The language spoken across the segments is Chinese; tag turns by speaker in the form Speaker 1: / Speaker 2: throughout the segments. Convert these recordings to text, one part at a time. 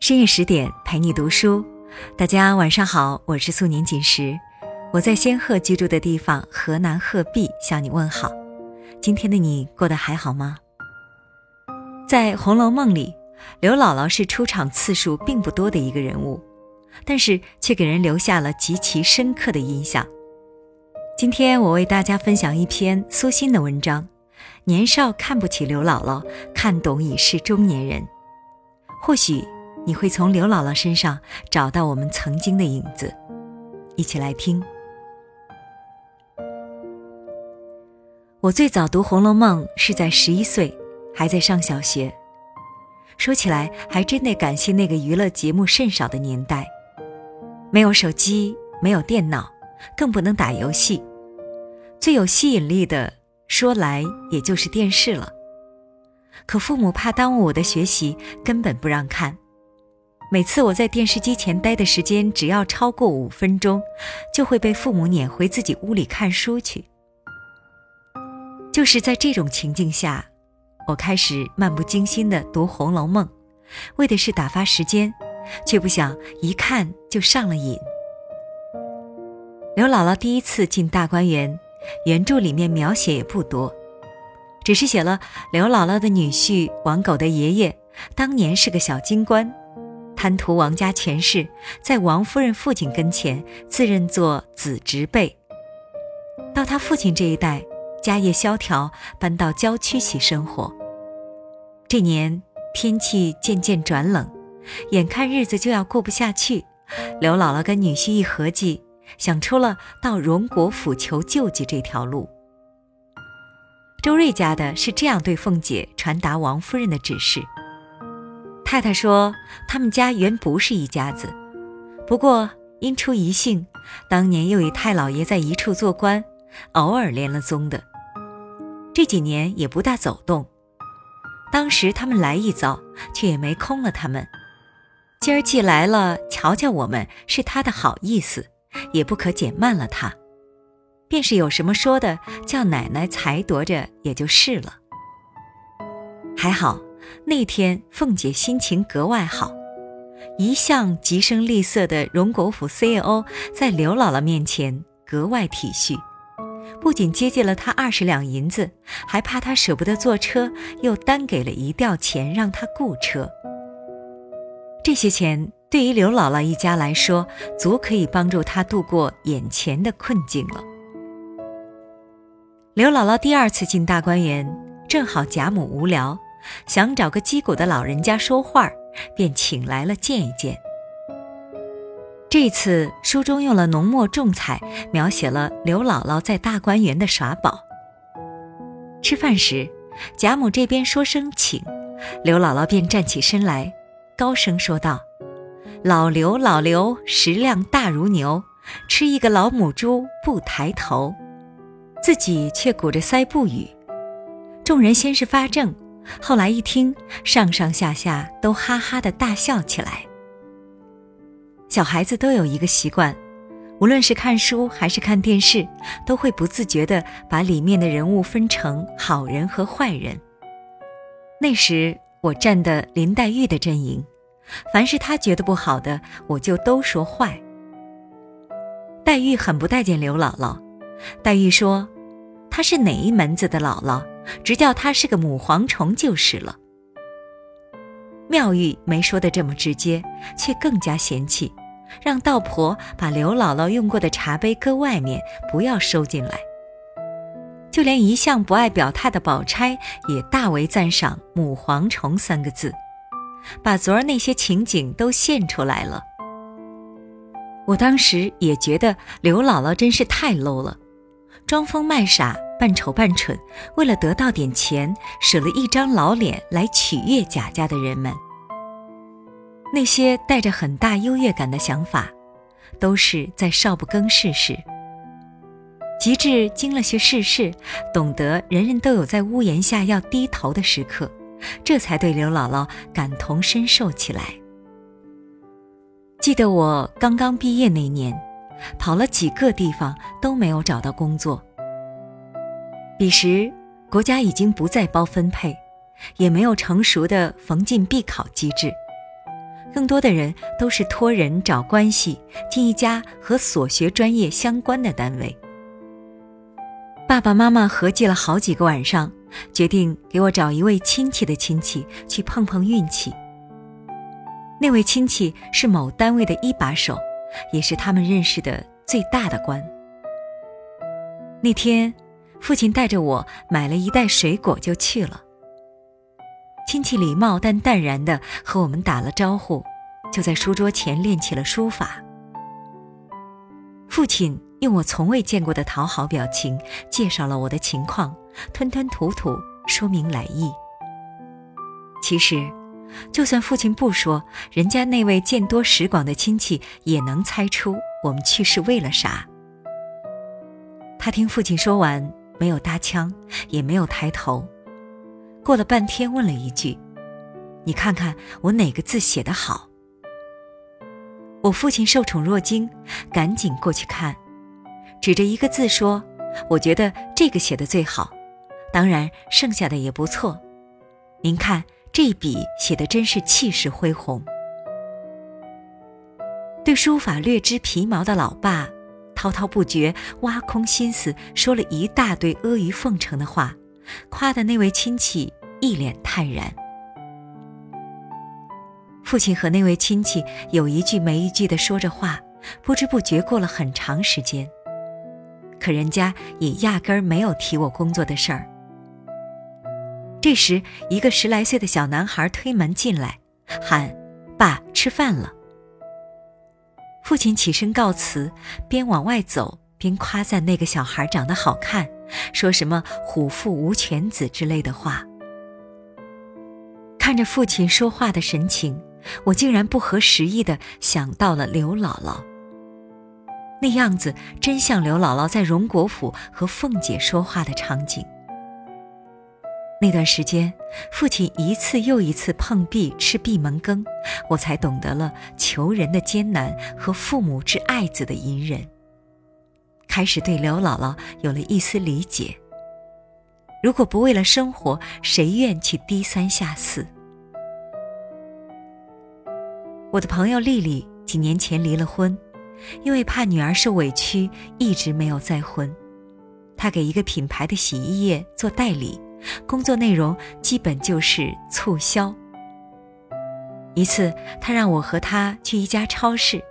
Speaker 1: 深夜十点陪你读书，大家晚上好，我是素年锦时，我在仙鹤居住的地方河南鹤壁向你问好。今天的你过得还好吗？在《红楼梦》里，刘姥姥是出场次数并不多的一个人物，但是却给人留下了极其深刻的印象。今天我为大家分享一篇苏欣的文章，《年少看不起刘姥姥，看懂已是中年人》，或许。你会从刘姥姥身上找到我们曾经的影子，一起来听。我最早读《红楼梦》是在十一岁，还在上小学。说起来，还真得感谢那个娱乐节目甚少的年代，没有手机，没有电脑，更不能打游戏。最有吸引力的，说来也就是电视了。可父母怕耽误我的学习，根本不让看。每次我在电视机前待的时间只要超过五分钟，就会被父母撵回自己屋里看书去。就是在这种情境下，我开始漫不经心地读《红楼梦》，为的是打发时间，却不想一看就上了瘾。刘姥姥第一次进大观园，原著里面描写也不多，只是写了刘姥姥的女婿王狗的爷爷当年是个小京官。贪图王家权势，在王夫人父亲跟前自认做子侄辈。到他父亲这一代，家业萧条，搬到郊区去生活。这年天气渐渐转冷，眼看日子就要过不下去，刘姥姥跟女婿一合计，想出了到荣国府求救济这条路。周瑞家的是这样对凤姐传达王夫人的指示。太太说：“他们家原不是一家子，不过因出一姓，当年又与太老爷在一处做官，偶尔连了宗的。这几年也不大走动。当时他们来一遭，却也没空了他们。今儿既来了，瞧瞧我们是他的好意思，也不可减慢了他。便是有什么说的，叫奶奶裁夺着也就是了。还好。”那天，凤姐心情格外好，一向极声厉色的荣国府 CEO 在刘姥姥面前格外体恤，不仅接济了她二十两银子，还怕她舍不得坐车，又单给了一吊钱让她雇车。这些钱对于刘姥姥一家来说，足可以帮助她度过眼前的困境了。刘姥姥第二次进大观园，正好贾母无聊。想找个击鼓的老人家说话，便请来了见一见。这次书中用了浓墨重彩，描写了刘姥姥在大观园的耍宝。吃饭时，贾母这边说声请，刘姥姥便站起身来，高声说道：“老刘，老刘，食量大如牛，吃一个老母猪不抬头。”自己却鼓着腮不语。众人先是发怔。后来一听，上上下下都哈哈的大笑起来。小孩子都有一个习惯，无论是看书还是看电视，都会不自觉地把里面的人物分成好人和坏人。那时我站的林黛玉的阵营，凡是她觉得不好的，我就都说坏。黛玉很不待见刘姥姥，黛玉说：“她是哪一门子的姥姥？”直叫她是个母蝗虫就是了。妙玉没说的这么直接，却更加嫌弃，让道婆把刘姥姥用过的茶杯搁外面，不要收进来。就连一向不爱表态的宝钗，也大为赞赏“母蝗虫”三个字，把昨儿那些情景都现出来了。我当时也觉得刘姥姥真是太 low 了，装疯卖傻。半丑半蠢，为了得到点钱，舍了一张老脸来取悦贾家的人们。那些带着很大优越感的想法，都是在少不更事时。及至经了些世事，懂得人人都有在屋檐下要低头的时刻，这才对刘姥姥感同身受起来。记得我刚刚毕业那年，跑了几个地方都没有找到工作。彼时，国家已经不再包分配，也没有成熟的逢进必考机制，更多的人都是托人找关系进一家和所学专业相关的单位。爸爸妈妈合计了好几个晚上，决定给我找一位亲戚的亲戚去碰碰运气。那位亲戚是某单位的一把手，也是他们认识的最大的官。那天，父亲带着我买了一袋水果就去了。亲戚礼貌但淡然地和我们打了招呼，就在书桌前练起了书法。父亲用我从未见过的讨好表情介绍了我的情况，吞吞吐吐说明来意。其实，就算父亲不说，人家那位见多识广的亲戚也能猜出我们去是为了啥。他听父亲说完，没有搭腔，也没有抬头。过了半天，问了一句：“你看看我哪个字写得好？”我父亲受宠若惊，赶紧过去看，指着一个字说：“我觉得这个写的最好，当然剩下的也不错。您看这笔写的真是气势恢宏。”对书法略知皮毛的老爸，滔滔不绝，挖空心思说了一大堆阿谀奉承的话。夸的那位亲戚一脸泰然。父亲和那位亲戚有一句没一句的说着话，不知不觉过了很长时间。可人家也压根儿没有提我工作的事儿。这时，一个十来岁的小男孩推门进来，喊：“爸，吃饭了。”父亲起身告辞，边往外走边夸赞那个小孩长得好看。说什么“虎父无犬子”之类的话。看着父亲说话的神情，我竟然不合时宜的想到了刘姥姥。那样子真像刘姥姥在荣国府和凤姐说话的场景。那段时间，父亲一次又一次碰壁吃闭门羹，我才懂得了求人的艰难和父母之爱子的隐忍。开始对刘姥姥有了一丝理解。如果不为了生活，谁愿去低三下四？我的朋友丽丽几年前离了婚，因为怕女儿受委屈，一直没有再婚。她给一个品牌的洗衣液做代理，工作内容基本就是促销。一次，他让我和他去一家超市。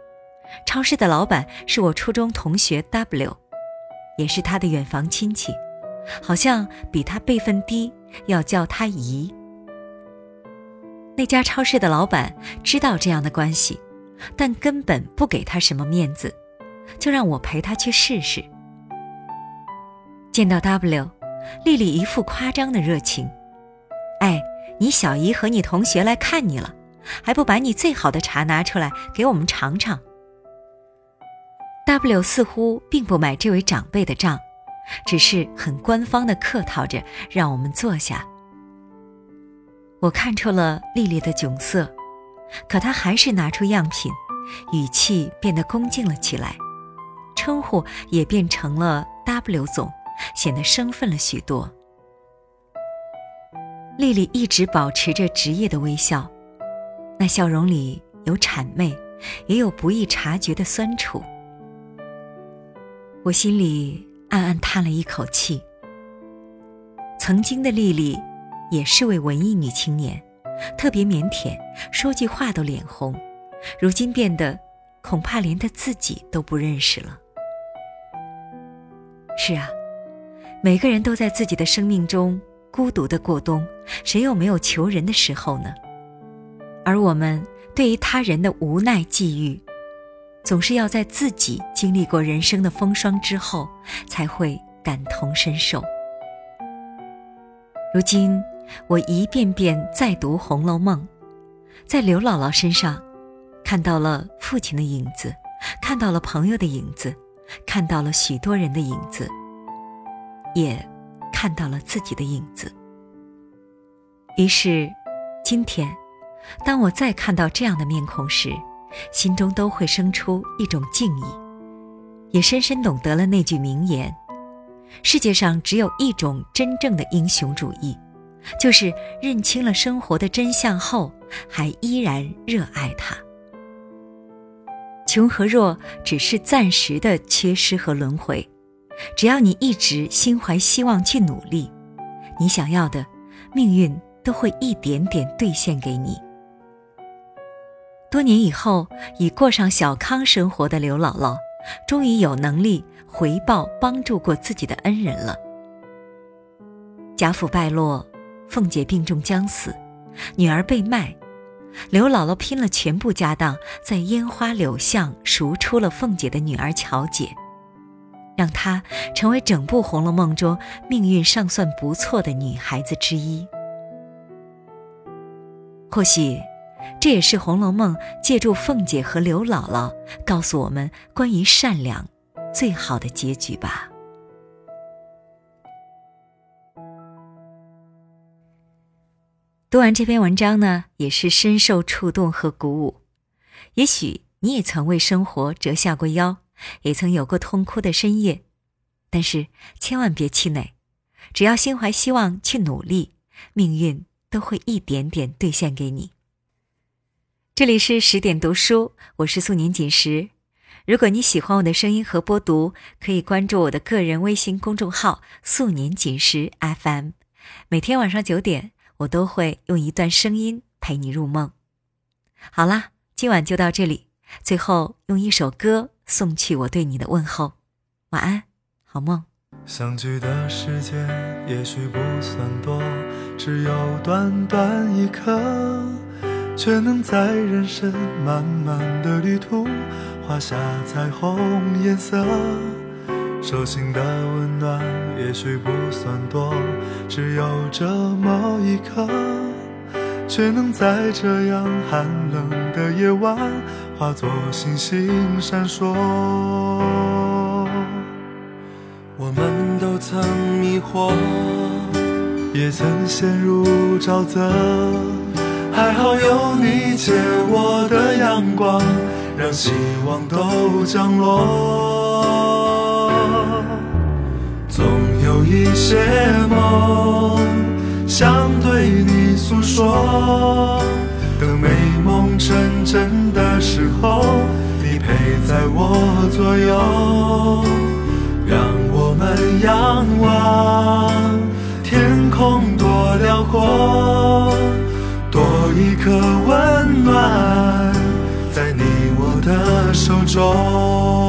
Speaker 1: 超市的老板是我初中同学 W，也是他的远房亲戚，好像比他辈分低，要叫他姨。那家超市的老板知道这样的关系，但根本不给他什么面子，就让我陪他去试试。见到 W，丽丽一副夸张的热情：“哎，你小姨和你同学来看你了，还不把你最好的茶拿出来给我们尝尝？” W 似乎并不买这位长辈的账，只是很官方的客套着让我们坐下。我看出了丽丽的窘色，可她还是拿出样品，语气变得恭敬了起来，称呼也变成了 W 总，显得生分了许多。丽丽一直保持着职业的微笑，那笑容里有谄媚，也有不易察觉的酸楚。我心里暗暗叹了一口气。曾经的丽丽，也是位文艺女青年，特别腼腆，说句话都脸红。如今变得，恐怕连她自己都不认识了。是啊，每个人都在自己的生命中孤独的过冬，谁又没有求人的时候呢？而我们对于他人的无奈际遇。总是要在自己经历过人生的风霜之后，才会感同身受。如今，我一遍遍再读《红楼梦》，在刘姥姥身上，看到了父亲的影子，看到了朋友的影子，看到了许多人的影子，也看到了自己的影子。于是，今天，当我再看到这样的面孔时，心中都会生出一种敬意，也深深懂得了那句名言：世界上只有一种真正的英雄主义，就是认清了生活的真相后，还依然热爱它。穷和弱只是暂时的缺失和轮回，只要你一直心怀希望去努力，你想要的，命运都会一点点兑现给你。多年以后，已过上小康生活的刘姥姥，终于有能力回报帮助过自己的恩人了。贾府败落。凤姐病重将死，女儿被卖，刘姥姥拼了全部家当，在烟花柳巷赎出了凤姐的女儿巧姐，让她成为整部《红楼梦》中命运尚算不错的女孩子之一。或许，这也是《红楼梦》借助凤姐和刘姥姥告诉我们关于善良最好的结局吧。读完这篇文章呢，也是深受触动和鼓舞。也许你也曾为生活折下过腰，也曾有过痛哭的深夜，但是千万别气馁，只要心怀希望去努力，命运都会一点点兑现给你。这里是十点读书，我是素年锦时。如果你喜欢我的声音和播读，可以关注我的个人微信公众号“素年锦时 FM”，每天晚上九点。我都会用一段声音陪你入梦。好啦，今晚就到这里。最后用一首歌送去我对你的问候。晚安，好梦。
Speaker 2: 相聚的时间也许不算多，只有短短一刻，却能在人生漫漫的旅途画下彩虹颜色。手心的温暖也许不算多，只有这么一刻，却能在这样寒冷的夜晚化作星星闪烁。我们都曾迷惑，也曾陷入沼泽，还好有你借我的阳光，让希望都降落。总有一些梦想对你诉说，等每纯真的时候，你陪在我左右，让我们仰望天空多辽阔，多一颗温暖在你我的手中。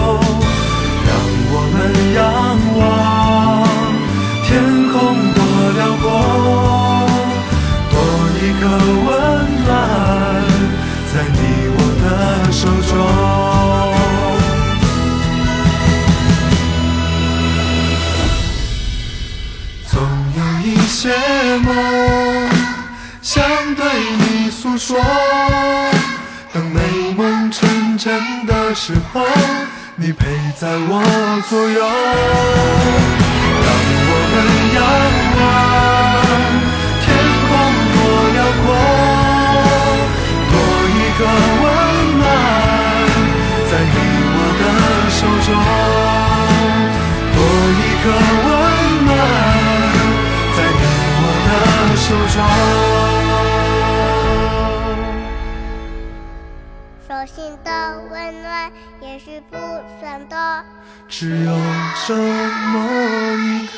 Speaker 2: 一些梦，想对你诉说。当美梦成真的时候，你陪在我左右。让我们仰望天空多辽阔，多一个温暖在你我的手中，多一个温。手上，
Speaker 3: 手心的温暖也是不算的，
Speaker 2: 只有这么一刻。